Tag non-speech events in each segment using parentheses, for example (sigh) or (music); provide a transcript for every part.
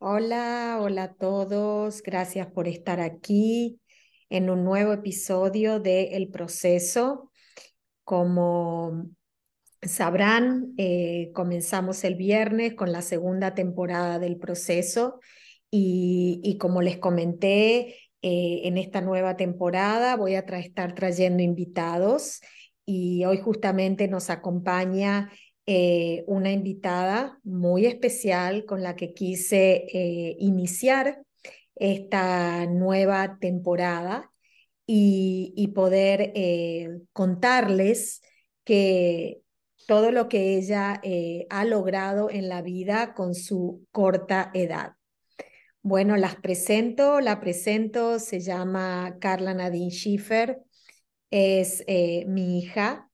Hola, hola a todos. Gracias por estar aquí en un nuevo episodio de El Proceso. Como sabrán, eh, comenzamos el viernes con la segunda temporada del Proceso y, como les comenté, eh, en esta nueva temporada voy a estar trayendo invitados y hoy justamente nos acompaña eh, una invitada muy especial con la que quise eh, iniciar esta nueva temporada y, poder eh, contarles que todo lo que ella ha logrado en la vida con su corta edad. Bueno, las presento, la presento, se llama Carla Nadine Schiffer, es mi hija,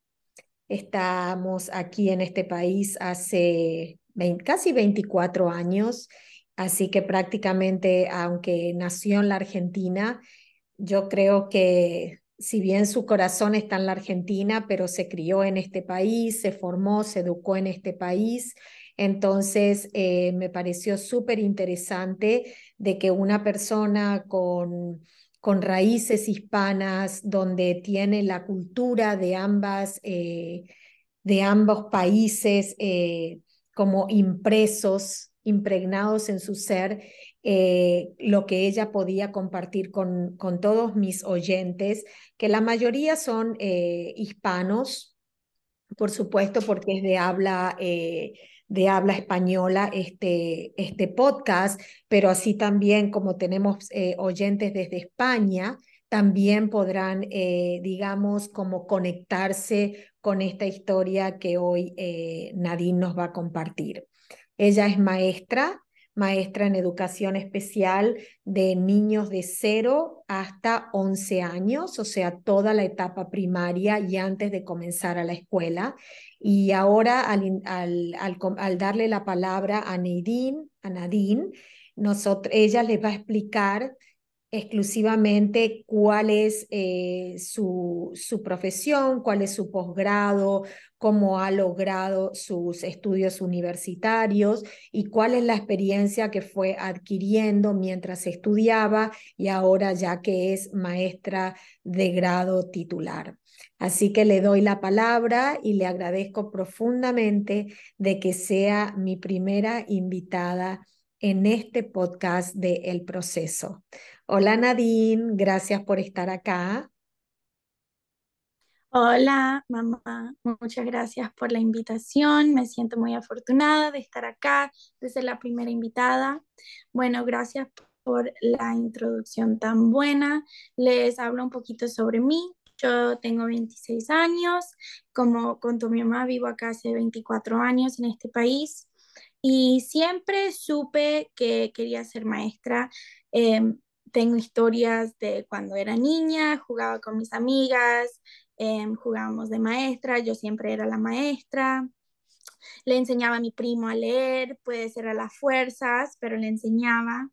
Estamos aquí en este país hace casi 24 años, así que prácticamente, aunque nació en la Argentina, yo creo que si bien su corazón está en la Argentina, pero se crió en este país, se formó, se educó en este país. Entonces, eh, me pareció súper interesante de que una persona con con raíces hispanas, donde tiene la cultura de, ambas, eh, de ambos países eh, como impresos, impregnados en su ser, eh, lo que ella podía compartir con, con todos mis oyentes, que la mayoría son hispanos, por supuesto, porque es de habla de habla española este, este podcast, pero así también como tenemos eh, oyentes desde España, también podrán, eh, digamos, como conectarse con esta historia que hoy eh, Nadine nos va a compartir. Ella es maestra, maestra en educación especial de niños de 0 hasta 11 años, o sea, toda la etapa primaria y antes de comenzar a la escuela. Y ahora al, al, al, darle la palabra a Nadine, a Nadine ella les va a explicar exclusivamente cuál es eh, su, su, profesión, cuál es su posgrado, cómo ha logrado sus estudios universitarios y cuál es la experiencia que fue adquiriendo mientras estudiaba y ahora ya que es maestra de grado titular. Así que le doy la palabra y le agradezco profundamente de que sea mi primera invitada en este podcast de El Proceso. Hola Nadine, gracias por estar acá. Hola mamá, muchas gracias por la invitación. Me siento muy afortunada de estar acá, de ser la primera invitada. Bueno, gracias por la introducción tan buena. Les hablo un poquito sobre mí. Yo tengo 26 años, como contó mi mamá, vivo acá hace 24 años en este país y siempre supe que quería ser maestra. Em, tengo historias de cuando era niña, jugaba con mis amigas, em, jugábamos de maestra, yo siempre era la maestra. Le enseñaba a mi primo a leer, puede ser a las fuerzas, pero le enseñaba.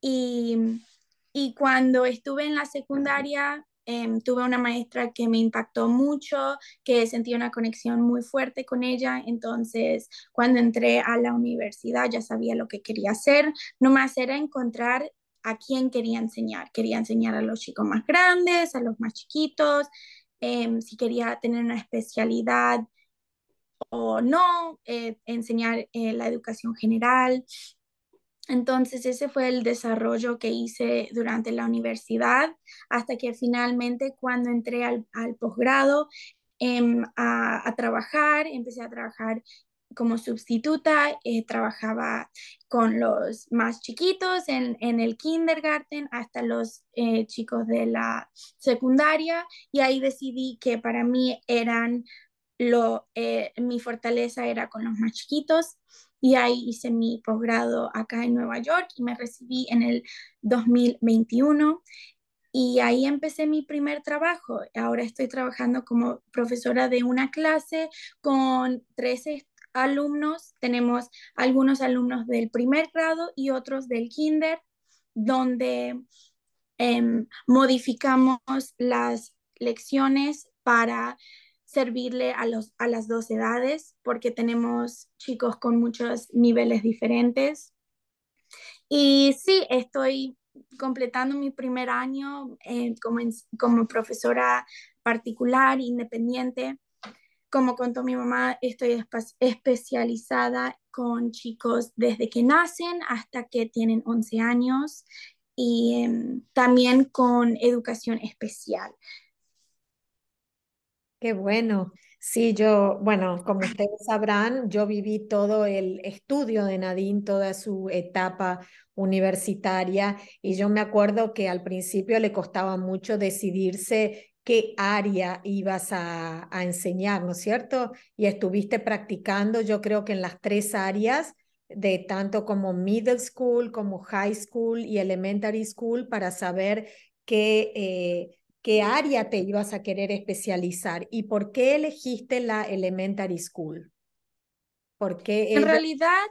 Y, y cuando estuve en la secundaria, Em, tuve una maestra que me impactó mucho, que sentí una conexión muy fuerte con ella, entonces cuando entré a la universidad ya sabía lo que quería hacer, nomás era encontrar a quién quería enseñar. Quería enseñar a los chicos más grandes, a los más chiquitos, em, si quería tener una especialidad o no, eh, enseñar eh, la educación general. Entonces ese fue el desarrollo que hice durante la universidad hasta que finalmente cuando entré al, posgrado em, a, trabajar, empecé a trabajar como sustituta, eh, trabajaba con los más chiquitos en, el kindergarten hasta los eh, chicos de la secundaria y ahí decidí que para mí eran lo, eh, mi fortaleza era con los más chiquitos y ahí hice mi posgrado acá en Nueva York y me recibí en el 2021 y ahí empecé mi primer trabajo. Ahora estoy trabajando como profesora de una clase con 13 alumnos. Tenemos algunos alumnos del primer grado y otros del kinder, donde em, modificamos las lecciones para servirle a, los, a las dos edades porque tenemos chicos con muchos niveles diferentes. Y sí, estoy completando mi primer año eh, como, como profesora particular, independiente. Como contó mi mamá, estoy especializada con chicos desde que nacen hasta que tienen 11 años y em, también con educación especial. Qué bueno. Sí, yo, bueno, como ustedes sabrán, yo viví todo el estudio de Nadine, toda su etapa universitaria, y yo me acuerdo que al principio le costaba mucho decidirse qué área ibas a, a enseñar, ¿no es cierto? Y estuviste practicando, yo creo que en las tres áreas, de tanto como middle school, como high school y elementary school, para saber qué... Eh, qué área te ibas a querer especializar y por qué elegiste la elementary school. Porque en realidad,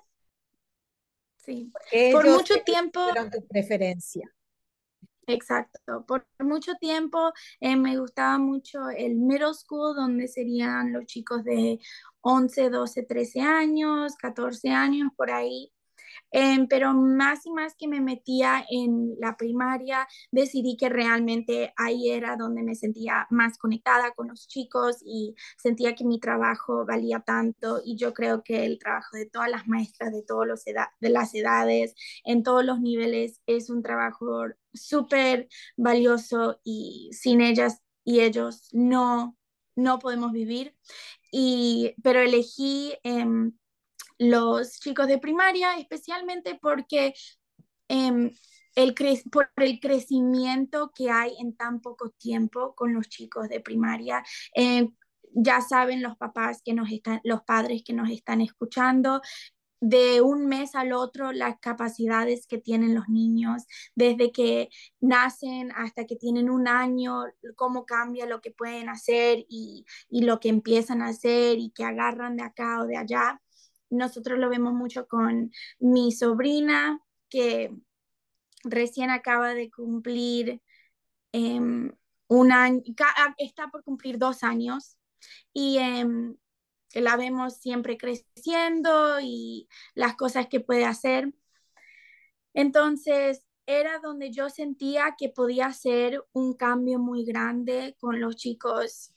sí, por mucho tiempo eran tu preferencia. Exacto, por mucho tiempo eh, me gustaba mucho el middle school, donde serían los chicos de 11, 12, 13 años, 14 años, por ahí. Em, pero más y más que me metía en la primaria, decidí que realmente ahí era donde me sentía más conectada con los chicos y sentía que mi trabajo valía tanto y yo creo que el trabajo de todas las maestras de, todos los de las edades, en todos los niveles, es un trabajo súper valioso y sin ellas y ellos no, no podemos vivir. Y, pero elegí em, los chicos de primaria, especialmente porque em, el por el crecimiento que hay en tan poco tiempo con los chicos de primaria. Em, ya saben los papás que nos están, los padres que nos están escuchando, de un mes al otro las capacidades que tienen los niños, desde que nacen hasta que tienen un año, cómo cambia lo que pueden hacer y, y lo que empiezan a hacer y que agarran de acá o de allá. Nosotros lo vemos mucho con mi sobrina, que recién acaba de cumplir em, un año, ah, está por cumplir dos años y em, la vemos siempre creciendo y las cosas que puede hacer. Entonces, era donde yo sentía que podía hacer un cambio muy grande con los chicos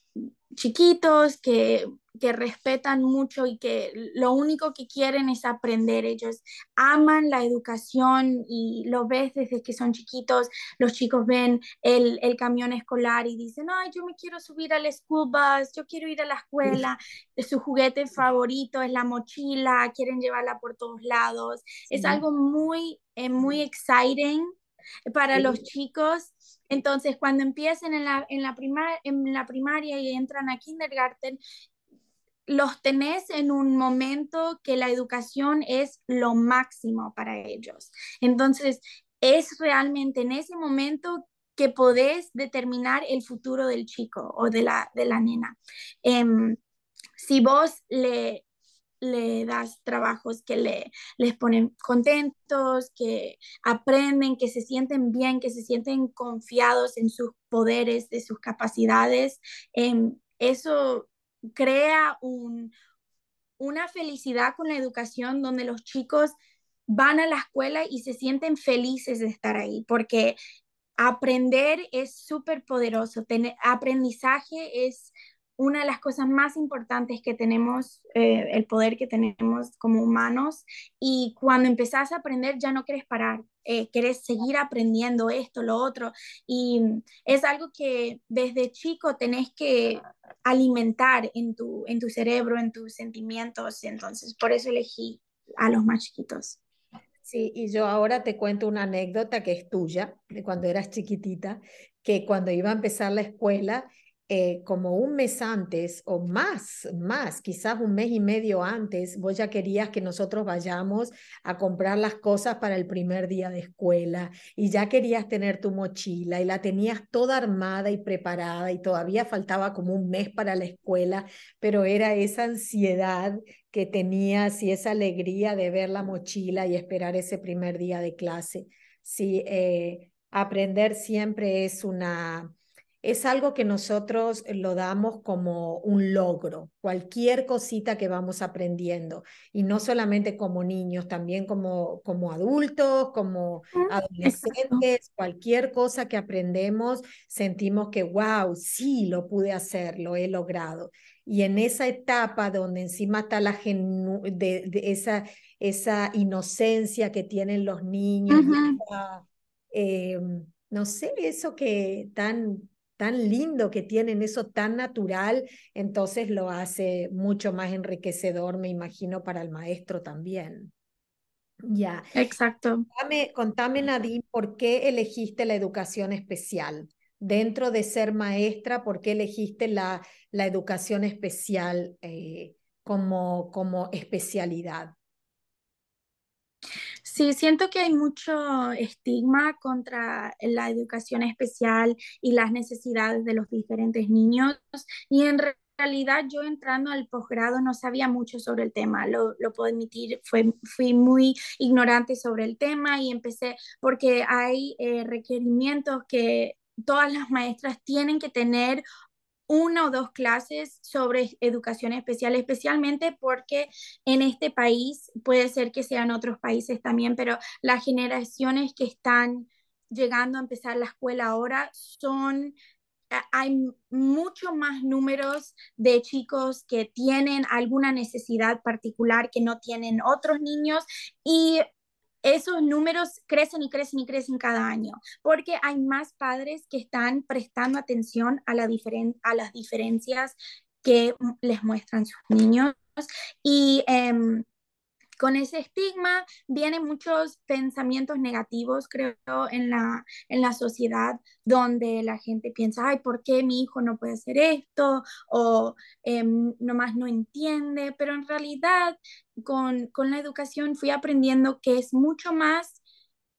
chiquitos que, que, respetan mucho y que lo único que quieren es aprender. Ellos aman la educación y lo ves desde que son chiquitos. Los chicos ven el, el camión escolar y dicen, ay, yo me quiero subir al school bus, yo quiero ir a la escuela. Su juguete favorito es la mochila, quieren llevarla por todos lados. Es algo muy, eh, muy exciting para los chicos entonces, cuando empiecen en la, en la, en la primaria y entran a kindergarten, los tenés en un momento que la educación es lo máximo para ellos. Entonces, es realmente en ese momento que podés determinar el futuro del chico o de la, de la nena. Em, si vos le, le das trabajos que le, les ponen contentos, que aprenden, que se sienten bien, que se sienten confiados en sus poderes, de sus capacidades. Em, eso crea un, una felicidad con la educación donde los chicos van a la escuela y se sienten felices de estar ahí, porque aprender es súper poderoso, aprendizaje es una de las cosas más importantes que tenemos, eh, el poder que tenemos como humanos, y cuando empezás a aprender ya no quieres parar, eh, quieres seguir aprendiendo esto, lo otro, y es algo que desde chico tenés que alimentar en tu, en tu cerebro, en tus sentimientos, entonces por eso elegí a los más chiquitos. Sí, y yo ahora te cuento una anécdota que es tuya, de cuando eras chiquitita, que cuando iba a empezar la escuela, eh, como un mes antes o más, más, quizás un mes y medio antes, vos ya querías que nosotros vayamos a comprar las cosas para el primer día de escuela y ya querías tener tu mochila y la tenías toda armada y preparada y todavía faltaba como un mes para la escuela, pero era esa ansiedad que tenías y esa alegría de ver la mochila y esperar ese primer día de clase. Sí, eh, aprender siempre es una es algo que nosotros lo damos como un logro, cualquier cosita que vamos aprendiendo, y no solamente como niños, también como, como adultos, como adolescentes, cualquier cosa que aprendemos, sentimos que, wow, sí, lo pude hacer, lo he logrado. Y en esa etapa donde encima está la de, esa, esa inocencia que tienen los niños, em, no sé, eso que tan tan lindo que tienen, eso tan natural, entonces lo hace mucho más enriquecedor, me imagino, para el maestro también. Ya. Exacto. Contame, contame, Nadine, ¿por qué elegiste la educación especial? Dentro de ser maestra, ¿por qué elegiste la, la educación especial eh, como, como especialidad? Sí, siento que hay mucho estigma contra la educación especial y las necesidades de los diferentes niños y en realidad yo entrando al posgrado no sabía mucho sobre el tema, lo, lo puedo admitir, fue, fui muy ignorante sobre el tema y empecé porque hay eh, requerimientos que todas las maestras tienen que tener una o dos clases sobre educación especial, especialmente porque en este país, puede ser que sean otros países también, pero las generaciones que están llegando a empezar la escuela ahora son hay mucho más números de chicos que tienen alguna necesidad particular que no tienen otros niños y esos números crecen y crecen y crecen cada año, porque hay más padres que están prestando atención a, la a las diferencias que les muestran sus niños. Y em, con ese estigma vienen muchos pensamientos negativos, creo, en la, en la sociedad, donde la gente piensa, ay, ¿por qué mi hijo no puede hacer esto? O eh, nomás no entiende, pero en realidad con, con la educación fui aprendiendo que es mucho más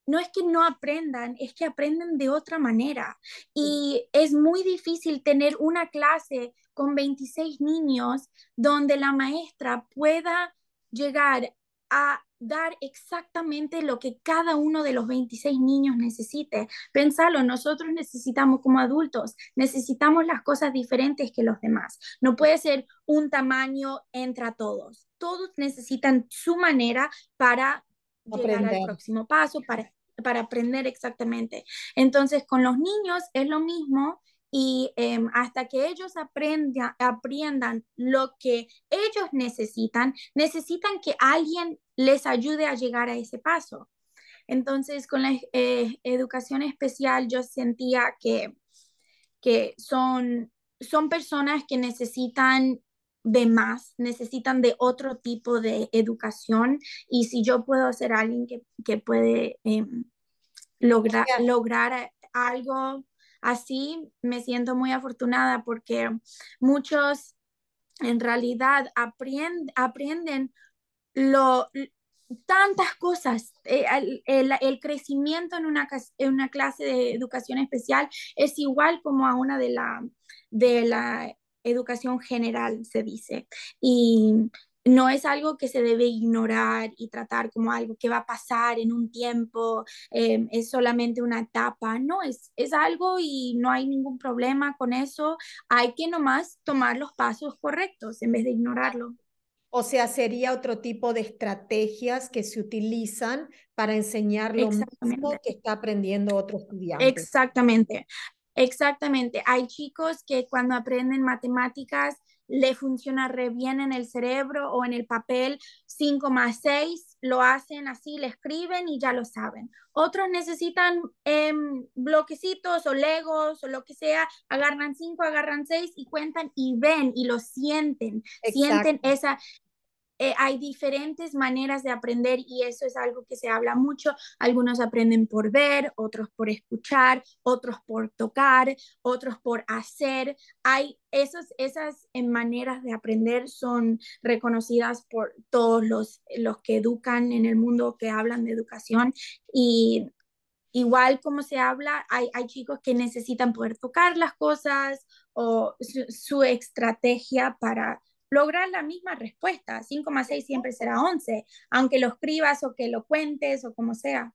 no es que no aprendan, es que aprenden de otra manera. Y es muy difícil tener una clase con 26 niños donde la maestra pueda llegar a dar exactamente lo que cada uno de los 26 niños necesite. Pensalo, nosotros necesitamos como adultos, necesitamos las cosas diferentes que los demás. No puede ser un tamaño entre todos. Todos necesitan su manera para llegar al próximo paso, para, para aprender exactamente. Entonces, con los niños es lo mismo y em, hasta que ellos aprendan, aprendan lo que ellos necesitan, necesitan que alguien les ayude a llegar a ese paso. Entonces, con la eh, educación especial, yo sentía que, que son, son personas que necesitan de más, necesitan de otro tipo de educación y si yo puedo ser alguien que, que puede em, lograr, lograr algo Así me siento muy afortunada porque muchos en realidad aprenden lo, tantas cosas. Eh, el, crecimiento en una, en una clase de educación especial es igual como a una de la, de la educación general, se dice. Y no es algo que se debe ignorar y tratar como algo que va a pasar en un tiempo, em, es solamente una etapa, no, es, es algo y no hay ningún problema con eso, hay que nomás tomar los pasos correctos en vez de ignorarlo. O sea, sería otro tipo de estrategias que se utilizan para enseñar lo mismo que está aprendiendo otro estudiante. Exactamente, exactamente. Hay chicos que cuando aprenden matemáticas le funciona re bien en el cerebro o en el papel 5 más 6, lo hacen así, le escriben y ya lo saben. Otros necesitan em, bloquecitos o legos o lo que sea, agarran 5, agarran 6 y cuentan y ven y lo sienten, sienten esa, eh, hay diferentes maneras de aprender y eso es algo que se habla mucho. Algunos aprenden por ver, otros por escuchar, otros por tocar, otros por hacer. Hay esas, esas eh, maneras de aprender son reconocidas por todos los, los que educan en el mundo, que hablan de educación y igual como se habla, hay, hay, chicos que necesitan poder tocar las cosas o su estrategia para lograr la misma respuesta. 5 más 6 siempre será 11, aunque lo escribas o que lo cuentes o como sea.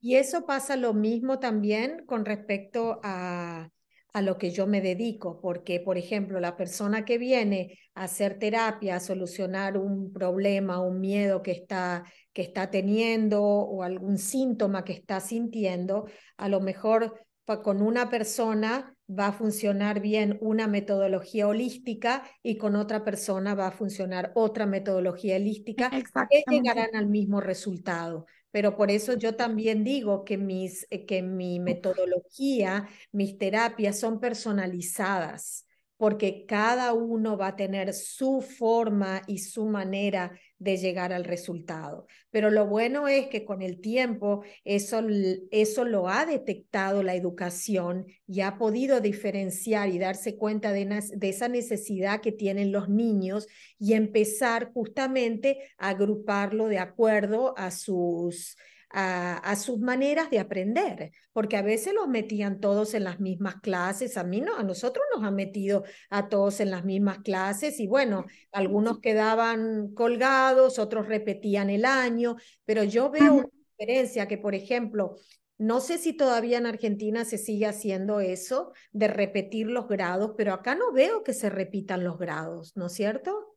Y eso pasa lo mismo también con respecto a, a lo que yo me dedico, porque, por ejemplo, la persona que viene a hacer terapia, a solucionar un problema, un miedo que está, que está teniendo o algún síntoma que está sintiendo, a lo mejor con una persona va a funcionar bien una metodología holística y con otra persona va a funcionar otra metodología holística que llegarán al mismo resultado. Pero por eso yo también digo que, mis, que mi metodología, mis terapias son personalizadas porque cada uno va a tener su forma y su manera de llegar al resultado. Pero lo bueno es que con el tiempo eso, eso lo ha detectado la educación y ha podido diferenciar y darse cuenta de, de esa necesidad que tienen los niños y empezar justamente a agruparlo de acuerdo a sus a, sus maneras de aprender, porque a veces los metían todos en las mismas clases, a mí no, a nosotros nos han metido a todos en las mismas clases y bueno, algunos quedaban colgados, otros repetían el año, pero yo veo una diferencia que, por ejemplo, no sé si todavía en Argentina se sigue haciendo eso de repetir los grados, pero acá no veo que se repitan los grados, ¿no es cierto?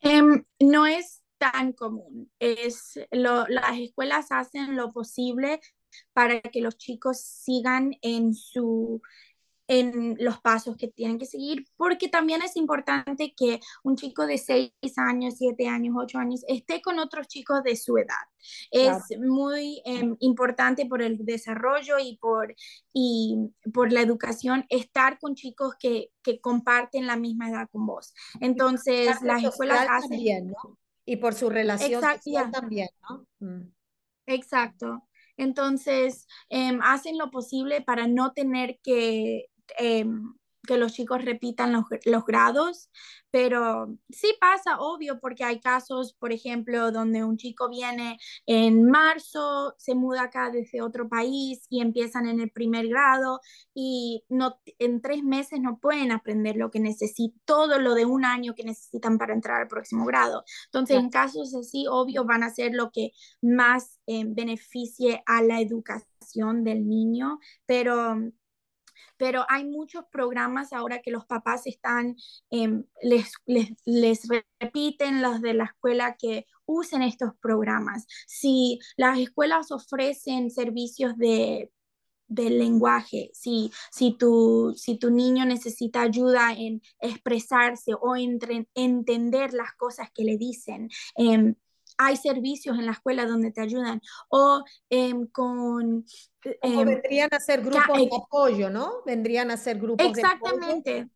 Em, no es tan común. Es lo, las escuelas hacen lo posible para que los chicos sigan en su en los pasos que tienen que seguir, porque también es importante que un chico de 6 años, 7 años, 8 años esté con otros chicos de su edad. Es muy em, importante por el desarrollo y por, y por la educación estar con chicos que, que comparten la misma edad con vos. Entonces, las escuelas hacen... Y por su relación social también, ¿no? Mm. Exacto. Entonces, em, hacen lo posible para no tener que em, que los chicos repitan los, los, grados, pero sí pasa, obvio, porque hay casos, por ejemplo, donde un chico viene en marzo, se muda acá desde otro país y empiezan en el primer grado y no, en tres meses no pueden aprender lo que necesitan, todo lo de un año que necesitan para entrar al próximo grado. Entonces, en casos así, obvio, van a ser lo que más eh, beneficie a la educación del niño, pero pero hay muchos programas ahora que los papás están, em, les, les, repiten los de la escuela que usen estos programas. Si las escuelas ofrecen servicios de del lenguaje, si, si, tu, si tu niño necesita ayuda en expresarse o en entender las cosas que le dicen, em, hay servicios en la escuela donde te ayudan, o em, con... Em, vendrían a ser grupos de apoyo, ¿no? Vendrían a ser grupos de apoyo. Exactamente.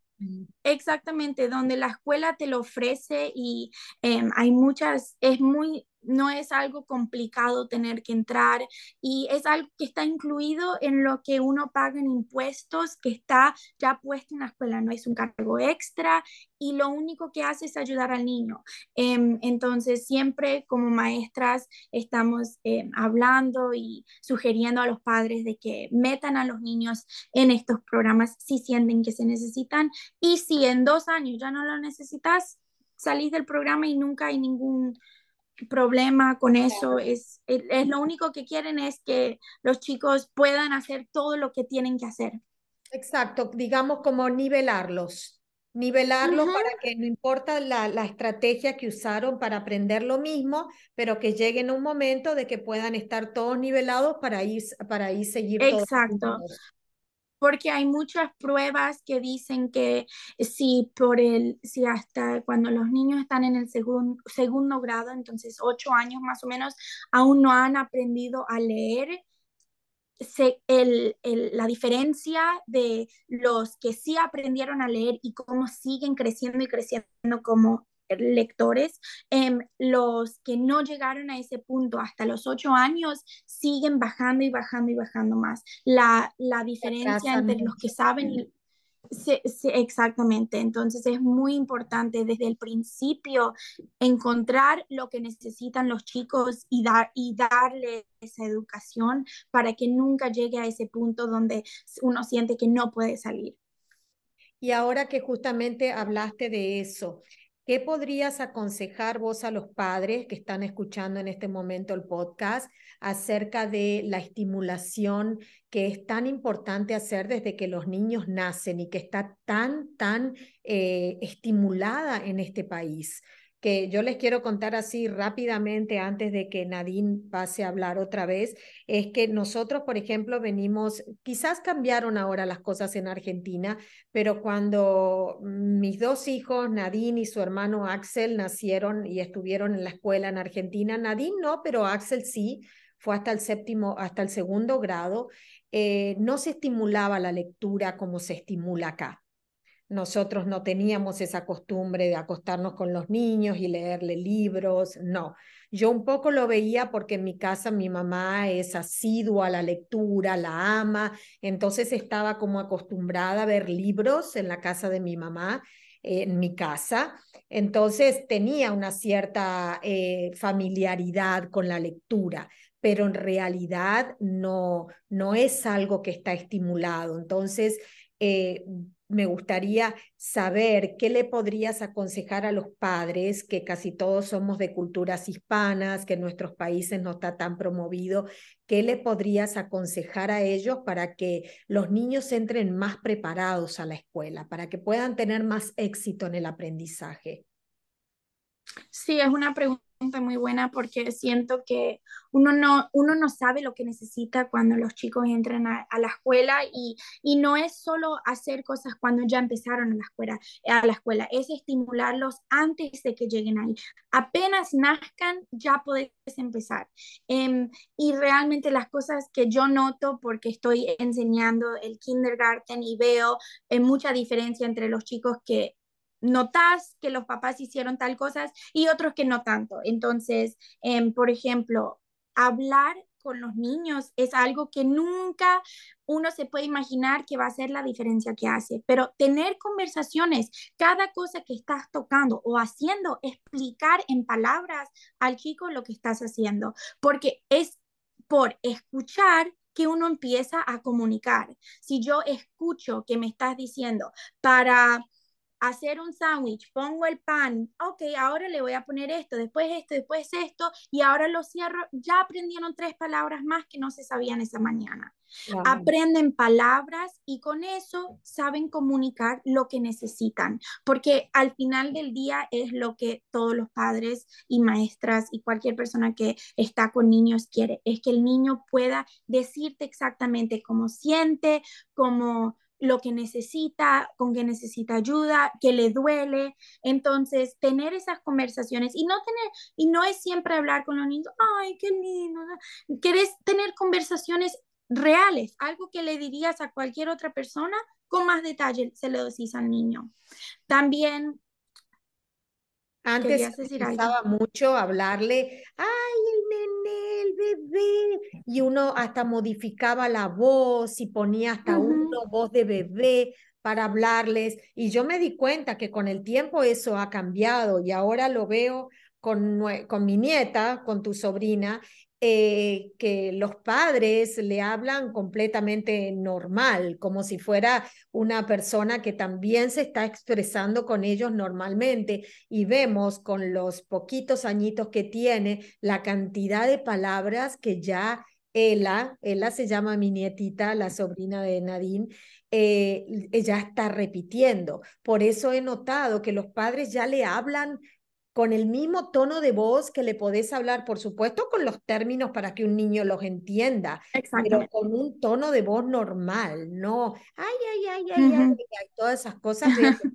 Exactamente, donde la escuela te lo ofrece y em, hay muchas, es muy, no es algo complicado tener que entrar y es algo que está incluido en lo que uno paga en impuestos, que está ya puesto en la escuela, no es un cargo extra y lo único que hace es ayudar al niño. Em, entonces, siempre como maestras estamos em, hablando y sugiriendo a los padres de que metan a los niños en estos programas si sienten que se necesitan y si en dos años ya no lo necesitas, salís del programa y nunca hay ningún problema con eso. Es, es, lo único que quieren es que los chicos puedan hacer todo lo que tienen que hacer. Exacto, digamos como nivelarlos, nivelarlos para que no importa la, la, estrategia que usaron para aprender lo mismo, pero que lleguen a un momento de que puedan estar todos nivelados para ir, para ir seguir. Exacto porque hay muchas pruebas que dicen que si por el, si hasta cuando los niños están en el segundo, segundo grado, entonces ocho años más o menos, aún no han aprendido a leer, se, el, el, la diferencia de los que sí aprendieron a leer y cómo siguen creciendo y creciendo como lectores, em, los que no llegaron a ese punto hasta los ocho años siguen bajando y bajando y bajando más. La, la diferencia entre los que saben y Sí, exactamente. Entonces es muy importante desde el principio encontrar lo que necesitan los chicos y, dar, y darle esa educación para que nunca llegue a ese punto donde uno siente que no puede salir. Y ahora que justamente hablaste de eso, ¿Qué podrías aconsejar vos a los padres que están escuchando en este momento el podcast acerca de la estimulación que es tan importante hacer desde que los niños nacen y que está tan, tan eh, estimulada en este país? Que yo les quiero contar así rápidamente antes de que Nadine pase a hablar otra vez, es que nosotros, por ejemplo, venimos, quizás cambiaron ahora las cosas en Argentina, pero cuando mis dos hijos, Nadine y su hermano Axel, nacieron y estuvieron en la escuela en Argentina, Nadine no, pero Axel sí, fue hasta el séptimo, hasta el segundo grado, eh, no se estimulaba la lectura como se estimula acá. Nosotros no teníamos esa costumbre de acostarnos con los niños y leerle libros, no. Yo un poco lo veía porque en mi casa mi mamá es asidua a la lectura, la ama, entonces estaba como acostumbrada a ver libros en la casa de mi mamá, en mi casa, entonces tenía una cierta eh, familiaridad con la lectura, pero en realidad no, no es algo que está estimulado. Entonces, eh, me gustaría saber qué le podrías aconsejar a los padres, que casi todos somos de culturas hispanas, que en nuestros países no está tan promovido, qué le podrías aconsejar a ellos para que los niños entren más preparados a la escuela, para que puedan tener más éxito en el aprendizaje. Sí, es una pregunta muy buena porque siento que uno no, uno no sabe lo que necesita cuando los chicos entran a, la escuela y, y, no es solo hacer cosas cuando ya empezaron a la, escuela, a la escuela, es estimularlos antes de que lleguen ahí. Apenas nazcan, ya puedes empezar. Em, y realmente las cosas que yo noto porque estoy enseñando el kindergarten y veo eh, mucha diferencia entre los chicos que notas que los papás hicieron tal cosas y otros que no tanto. Entonces, em, por ejemplo, hablar con los niños es algo que nunca uno se puede imaginar que va a ser la diferencia que hace, pero tener conversaciones, cada cosa que estás tocando o haciendo, explicar en palabras al chico lo que estás haciendo, porque es por escuchar que uno empieza a comunicar. Si yo escucho que me estás diciendo para hacer un sándwich, pongo el pan, ok, ahora le voy a poner esto, después esto, después esto, y ahora lo cierro, ya aprendieron tres palabras más que no se sabían esa mañana. Aprenden palabras y con eso saben comunicar lo que necesitan, porque al final del día es lo que todos los padres y maestras y cualquier persona que está con niños quiere, es que el niño pueda decirte exactamente cómo siente, cómo lo que necesita, con que necesita ayuda, que le duele. Entonces, tener esas conversaciones y no tener, y no es siempre hablar con los niños, ay, qué lindo. Querés tener conversaciones reales, algo que le dirías a cualquier otra persona con más detalle, se lo decís al niño. También antes usaba mucho hablarle, ay, el nene, el bebé, y uno hasta modificaba la voz y ponía hasta uno voz de bebé para hablarles. Y yo me di cuenta que con el tiempo eso ha cambiado y ahora lo veo con, con mi nieta, con tu sobrina, eh, que los padres le hablan completamente normal, como si fuera una persona que también se está expresando con ellos normalmente. Y vemos con los poquitos añitos que tiene la cantidad de palabras que ya ella, ella se llama mi nietita, la sobrina de Nadine, eh, ella está repitiendo. Por eso he notado que los padres ya le hablan con el mismo tono de voz que le podés hablar, por supuesto, con los términos para que un niño los entienda, pero con un tono de voz normal, no, ay, ay, ay, ay, ay, todas esas cosas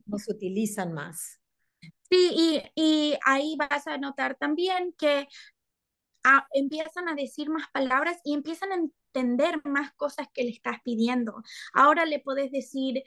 no se utilizan más. Sí, y, y ahí vas a notar también que ah, empiezan a decir más palabras y empiezan a entender más cosas que le estás pidiendo. Ahora le puedes decir,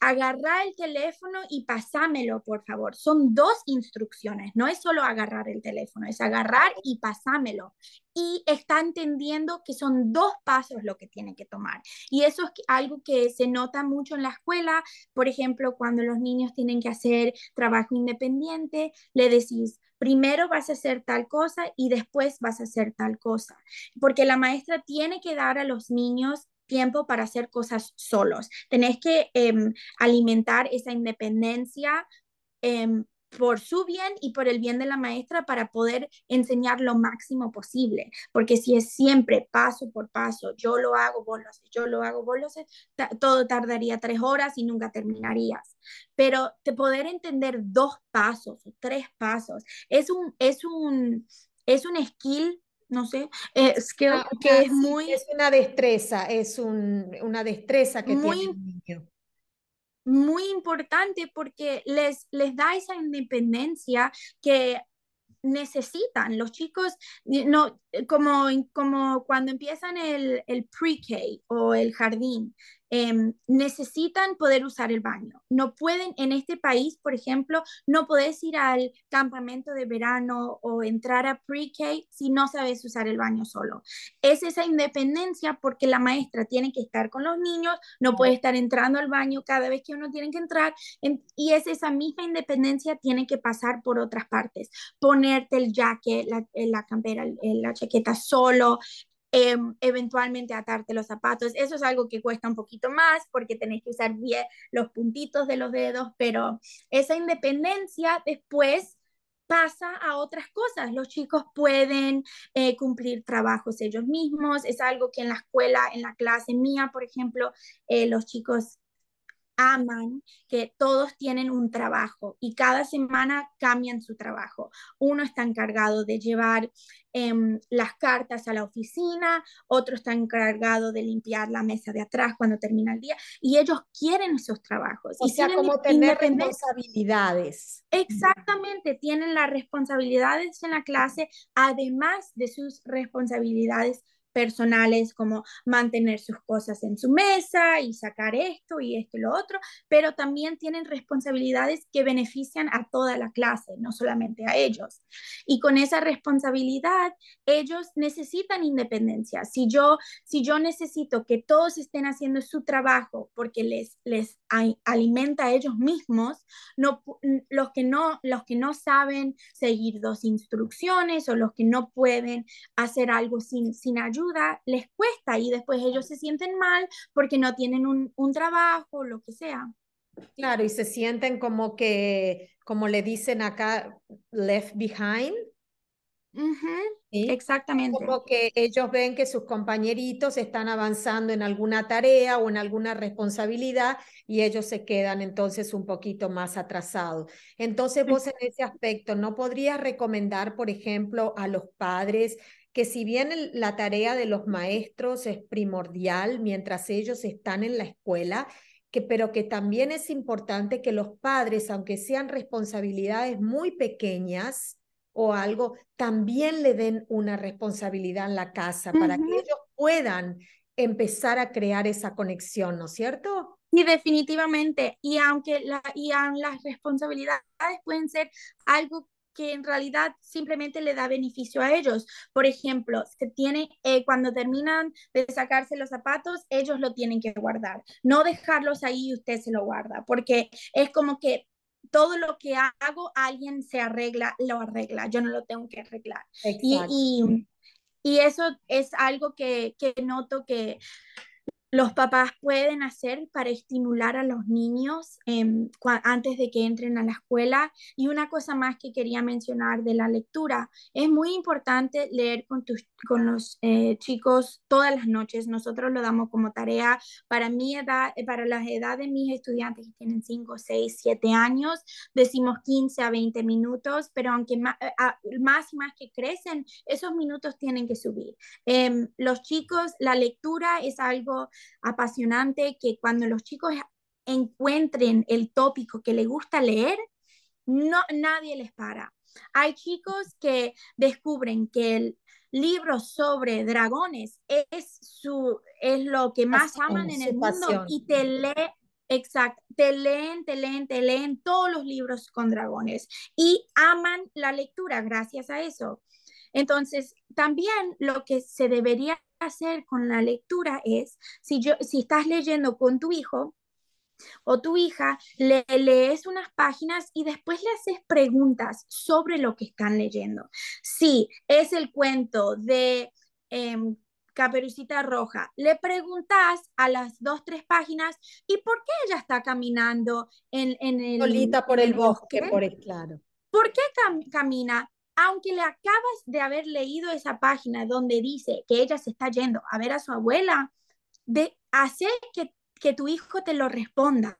agarrar el teléfono y pasámelo, por favor. Son dos instrucciones, no es solo agarrar el teléfono, es agarrar y pasámelo. Y está entendiendo que son dos pasos lo que tiene que tomar. Y eso es algo que se nota mucho en la escuela. Por ejemplo, cuando los niños tienen que hacer trabajo independiente, le decís, primero vas a hacer tal cosa y después vas a hacer tal cosa. Porque la maestra tiene que dar a los niños tiempo para hacer cosas solos. Tenés que em, alimentar esa independencia em, por su bien y por el bien de la maestra para poder enseñar lo máximo posible. Porque si es siempre paso por paso, yo lo hago, vos lo haces, yo lo hago, vos lo haces, todo tardaría tres horas y nunca terminarías. Pero de poder entender dos pasos o tres pasos es un, es un, es un skill no sé, es que, ah, que ah, es muy... Es una destreza, es un, una destreza que tiene el niño muy importante porque les, les da esa independencia que necesitan. Los chicos, no, como, como cuando empiezan el, el pre-K o el jardín, Em, necesitan poder usar el baño. No pueden, en este país, por ejemplo, no puedes ir al campamento de verano o entrar a pre-K si no sabes usar el baño solo. Es esa independencia porque la maestra tiene que estar con los niños, no puede estar entrando al baño cada vez que uno tiene que entrar y es esa misma independencia tiene que pasar por otras partes. Ponerte el jacket, la, la campera, la chaqueta solo, Em, eventualmente atarte los zapatos. Eso es algo que cuesta un poquito más porque tenés que usar bien los puntitos de los dedos, pero esa independencia después pasa a otras cosas. Los chicos pueden eh, cumplir trabajos ellos mismos. Es algo que en la escuela, en la clase mía, por ejemplo, eh, los chicos aman que todos tienen un trabajo y cada semana cambian su trabajo. Uno está encargado de llevar em, las cartas a la oficina, otro está encargado de limpiar la mesa de atrás cuando termina el día y ellos quieren esos trabajos. O y sea, como tener responsabilidades. Exactamente, tienen las responsabilidades en la clase, además de sus responsabilidades personales como mantener sus cosas en su mesa y sacar esto y esto y lo otro, pero también tienen responsabilidades que benefician a toda la clase, no solamente a ellos. Y con esa responsabilidad, ellos necesitan independencia. Si yo, si yo necesito que todos estén haciendo su trabajo porque les, les alimenta a ellos mismos, no, los, que no, los que no saben seguir dos instrucciones o los que no pueden hacer algo sin, sin ayuda, les cuesta y después ellos se sienten mal porque no tienen un, un trabajo, lo que sea. Claro, y se sienten como que, como le dicen acá, left behind. Exactamente. Como que ellos ven que sus compañeritos están avanzando en alguna tarea o en alguna responsabilidad y ellos se quedan entonces un poquito más atrasados. Entonces vos en ese aspecto, ¿no podrías recomendar, por ejemplo, a los padres que si bien la tarea de los maestros es primordial mientras ellos están en la escuela, que, pero que también es importante que los padres, aunque sean responsabilidades muy pequeñas o algo, también le den una responsabilidad en la casa para que ellos puedan empezar a crear esa conexión, ¿no es cierto? Y definitivamente, y aunque la, y las responsabilidades pueden ser algo que en realidad simplemente le da beneficio a ellos. Por ejemplo, se tiene, eh, cuando terminan de sacarse los zapatos, ellos lo tienen que guardar. No dejarlos ahí y usted se lo guarda, porque es como que todo lo que hago, alguien se arregla, lo arregla, yo no lo tengo que arreglar. Y, y, y, eso es algo que, que noto que los papás pueden hacer para estimular a los niños em, antes de que entren a la escuela. Y una cosa más que quería mencionar de la lectura, es muy importante leer con, tus, con los eh, chicos todas las noches. Nosotros lo damos como tarea para mi edad, eh, para la edad de mis estudiantes que tienen 5, 6, 7 años, decimos 15 a 20 minutos, pero aunque más, eh, más y más que crecen, esos minutos tienen que subir. Em, los chicos, la lectura es algo apasionante que cuando los chicos encuentren el tópico que les gusta leer, no, nadie les para. Hay chicos que descubren que el libro sobre dragones es, su, es lo que más aman en el mundo y te lee Exacto, te leen, te leen, te leen todos los libros con dragones y aman la lectura gracias a eso. Entonces, también lo que se debería hacer con la lectura es, si, yo, si estás leyendo con tu hijo o tu hija, le lees unas páginas y después le haces preguntas sobre lo que están leyendo. Si es el cuento de... Em, Caperucita Roja. Le preguntas a las dos, tres páginas, ¿y por qué ella está caminando en, en el... Solita por el, bosque, por el claro. ¿Por qué camina? Aunque le acabas de haber leído esa página donde dice que ella se está yendo a ver a su abuela, de hacer que, tu hijo te lo responda.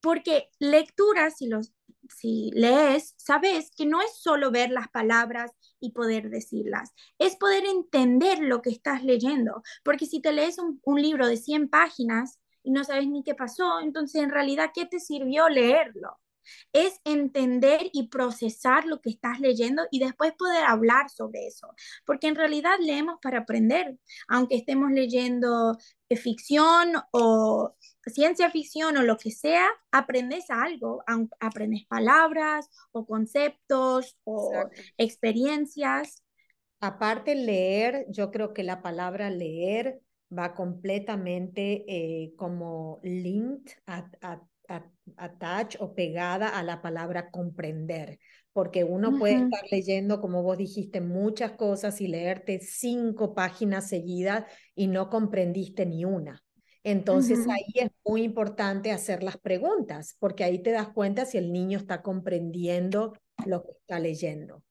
Porque lectura, si, los, si lees, sabes que no es solo ver las palabras y poder decirlas, es poder entender lo que estás leyendo. Porque si te lees un, un libro de 100 páginas y no sabes ni qué pasó, entonces en realidad, ¿qué te sirvió leerlo? Es entender y procesar lo que estás leyendo y después poder hablar sobre eso, porque en realidad leemos para aprender, aunque estemos leyendo ficción o ciencia ficción o lo que sea, aprendes algo, aprendes palabras o conceptos o experiencias. Aparte leer, yo creo que la palabra leer va completamente eh, como linked a, a attach o pegada a la palabra comprender, porque uno puede estar leyendo, como vos dijiste, muchas cosas y leerte cinco páginas seguidas y no comprendiste ni una. Entonces ahí es muy importante hacer las preguntas, porque ahí te das cuenta si el niño está comprendiendo lo que está leyendo.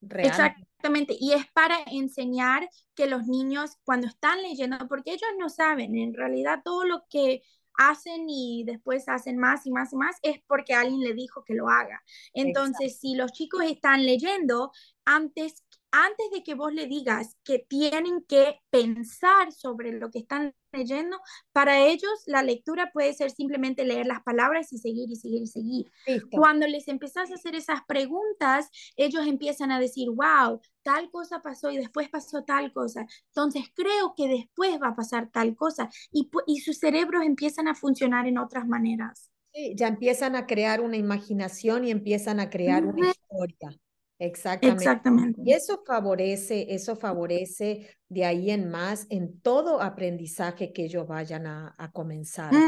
Exactamente, y es para enseñar que los niños cuando están leyendo, porque ellos no saben, en realidad todo lo que hacen y después hacen más y más y más, es porque alguien le dijo que lo haga. Entonces, si los chicos están leyendo, antes antes de que vos le digas que tienen que pensar sobre lo que están leyendo, para ellos la lectura puede ser simplemente leer las palabras y seguir y seguir y seguir. Cuando les empezás a hacer esas preguntas, ellos empiezan a decir, wow, tal cosa pasó y después pasó tal cosa. Entonces creo que después va a pasar tal cosa y, y sus cerebros empiezan a funcionar en otras maneras. Sí, ya empiezan a crear una imaginación y empiezan a crear una historia. Exactamente. Exactamente. Y eso favorece, eso favorece de ahí en más en todo aprendizaje que ellos vayan a, a comenzar.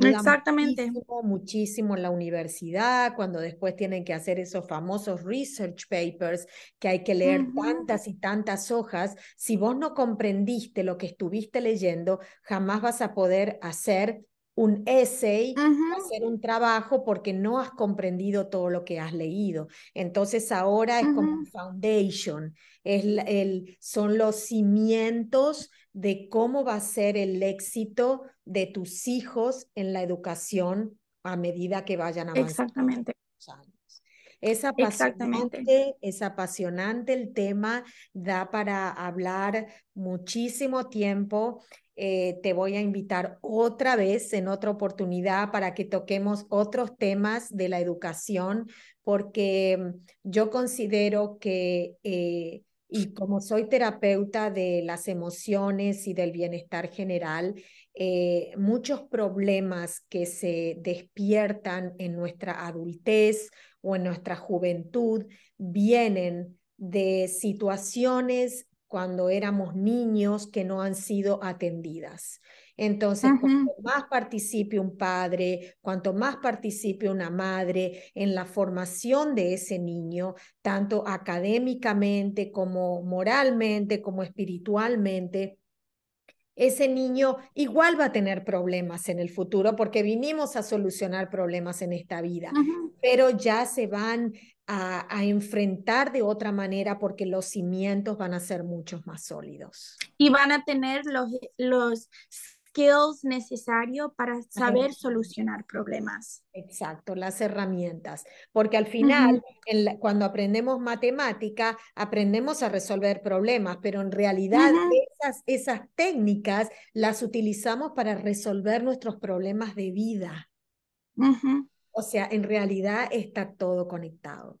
Exactamente. Muchísimo, muchísimo en la universidad, cuando después tienen que hacer esos famosos research papers, que hay que leer tantas y tantas hojas. Si vos no comprendiste lo que estuviste leyendo, jamás vas a poder hacer un essay, hacer un trabajo porque no has comprendido todo lo que has leído. Entonces ahora es como foundation, es el, son los cimientos de cómo va a ser el éxito de tus hijos en la educación a medida que vayan avanzando. Exactamente. Es apasionante, es apasionante el tema, da para hablar muchísimo tiempo. Eh, te voy a invitar otra vez en otra oportunidad para que toquemos otros temas de la educación, porque yo considero que, eh, y como soy terapeuta de las emociones y del bienestar general, eh, muchos problemas que se despiertan en nuestra adultez o en nuestra juventud vienen de situaciones cuando éramos niños que no han sido atendidas. Entonces, cuanto más participe un padre, cuanto más participe una madre en la formación de ese niño, tanto académicamente como moralmente, como espiritualmente, ese niño igual va a tener problemas en el futuro porque vinimos a solucionar problemas en esta vida, pero ya se van a, enfrentar de otra manera porque los cimientos van a ser muchos más sólidos. Y van a tener los, los skills necesarios (laughs) para saber solucionar problemas. Exacto, las herramientas, porque al final, cuando aprendemos matemática, aprendemos a resolver problemas, pero en realidad esas, esas técnicas las utilizamos para resolver nuestros problemas de vida. O sea, en realidad está todo conectado.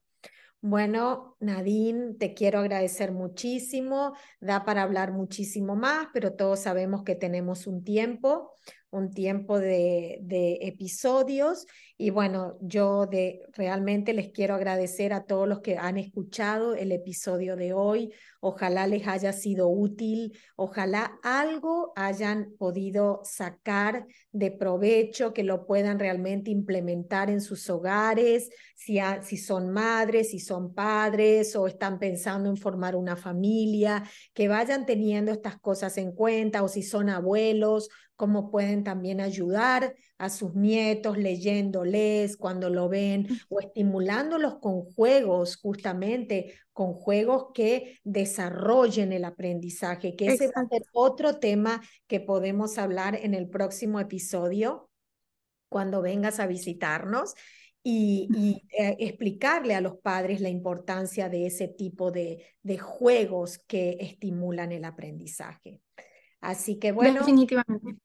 Bueno, Nadine, te quiero agradecer muchísimo. Da para hablar muchísimo más, pero todos sabemos que tenemos un tiempo. Un tiempo de, episodios y bueno, yo de, realmente les quiero agradecer a todos los que han escuchado el episodio de hoy. Ojalá les haya sido útil, ojalá algo hayan podido sacar de provecho, que lo puedan realmente implementar en sus hogares, si, si son madres, si son padres o están pensando en formar una familia, que vayan teniendo estas cosas en cuenta o si son abuelos cómo pueden también ayudar a sus nietos leyéndoles cuando lo ven o estimulándolos con juegos, justamente con juegos que desarrollen el aprendizaje, que ese va a ser otro tema que podemos hablar en el próximo episodio cuando vengas a visitarnos. Y, eh, explicarle a los padres la importancia de ese tipo de, de juegos que estimulan el aprendizaje. Así que bueno. Definitivamente.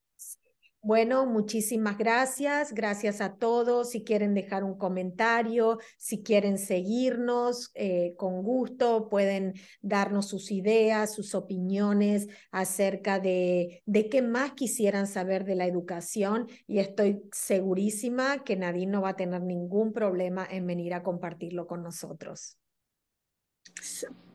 Bueno, muchísimas gracias. Gracias a todos. Si quieren dejar un comentario, si quieren seguirnos, eh, con gusto pueden darnos sus ideas, sus opiniones acerca de, de qué más quisieran saber de la educación. Y estoy segurísima que Nadine no va a tener ningún problema en venir a compartirlo con nosotros.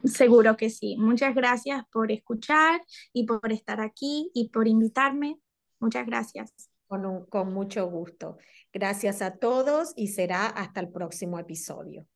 Seguro que sí. Muchas gracias por escuchar y por estar aquí y por invitarme. Muchas gracias. Con, con mucho gusto. Gracias a todos y será hasta el próximo episodio.